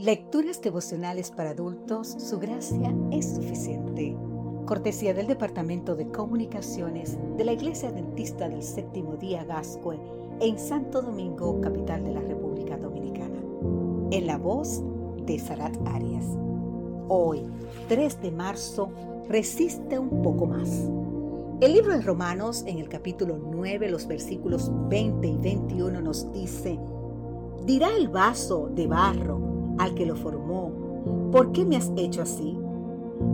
Lecturas devocionales para adultos, su gracia es suficiente. Cortesía del Departamento de Comunicaciones de la Iglesia Dentista del Séptimo Día Gascue en Santo Domingo, capital de la República Dominicana. En la voz de Sarat Arias. Hoy, 3 de marzo, resiste un poco más. El libro de Romanos, en el capítulo 9, los versículos 20 y 21, nos dice, dirá el vaso de barro al que lo formó, ¿por qué me has hecho así?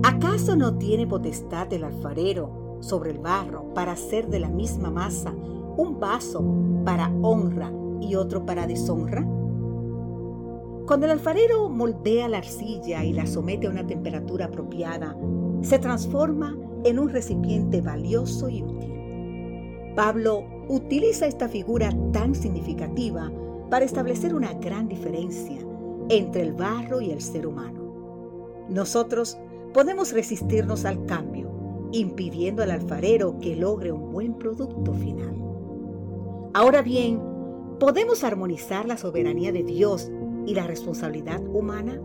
¿Acaso no tiene potestad el alfarero sobre el barro para hacer de la misma masa un vaso para honra y otro para deshonra? Cuando el alfarero moldea la arcilla y la somete a una temperatura apropiada, se transforma en un recipiente valioso y útil. Pablo utiliza esta figura tan significativa para establecer una gran diferencia entre el barro y el ser humano. Nosotros podemos resistirnos al cambio, impidiendo al alfarero que logre un buen producto final. Ahora bien, ¿podemos armonizar la soberanía de Dios y la responsabilidad humana?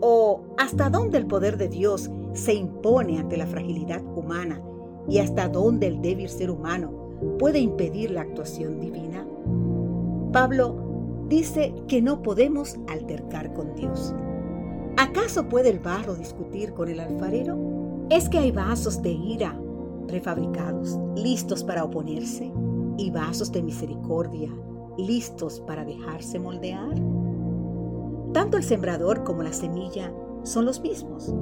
¿O hasta dónde el poder de Dios se impone ante la fragilidad humana y hasta dónde el débil ser humano puede impedir la actuación divina? Pablo dice que no podemos altercar con Dios. ¿Acaso puede el barro discutir con el alfarero? ¿Es que hay vasos de ira prefabricados, listos para oponerse, y vasos de misericordia, listos para dejarse moldear? Tanto el sembrador como la semilla son los mismos,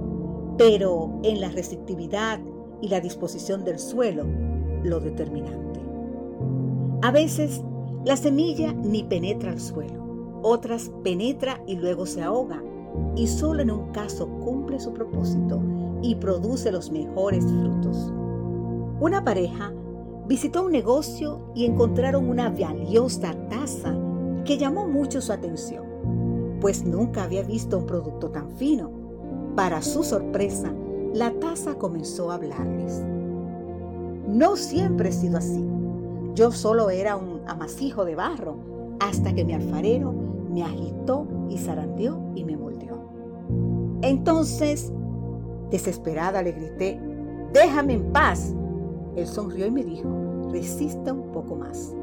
pero en la receptividad y la disposición del suelo, lo determinante. A veces la semilla ni penetra al suelo, otras penetra y luego se ahoga, y solo en un caso cumple su propósito y produce los mejores frutos. Una pareja visitó un negocio y encontraron una valiosa taza que llamó mucho su atención, pues nunca había visto un producto tan fino. Para su sorpresa, la taza comenzó a hablarles. No siempre he sido así. Yo solo era un amasijo de barro hasta que mi alfarero me agitó y zarandeó y me moldeó. Entonces, desesperada, le grité, déjame en paz. Él sonrió y me dijo, resista un poco más.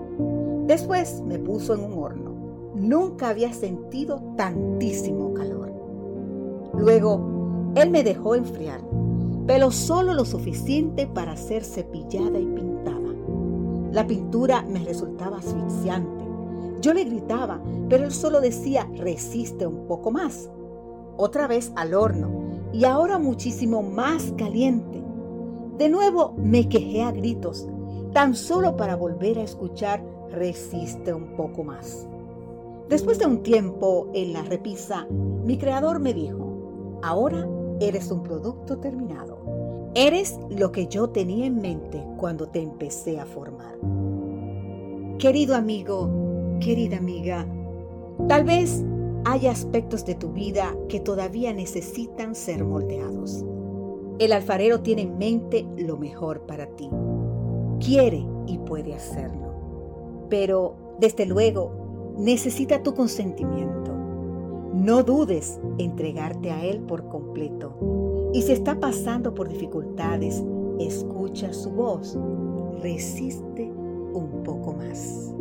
Después me puso en un horno. Nunca había sentido tantísimo calor. Luego, él me dejó enfriar, pero solo lo suficiente para ser cepillada y pintada. La pintura me resultaba asfixiante. Yo le gritaba, pero él solo decía, resiste un poco más. Otra vez al horno y ahora muchísimo más caliente. De nuevo me quejé a gritos, tan solo para volver a escuchar, resiste un poco más. Después de un tiempo en la repisa, mi creador me dijo, ahora eres un producto terminado. Eres lo que yo tenía en mente cuando te empecé a formar. Querido amigo, querida amiga, tal vez haya aspectos de tu vida que todavía necesitan ser moldeados. El alfarero tiene en mente lo mejor para ti. Quiere y puede hacerlo. Pero, desde luego, necesita tu consentimiento. No dudes entregarte a Él por completo y si está pasando por dificultades, escucha su voz. Resiste un poco más.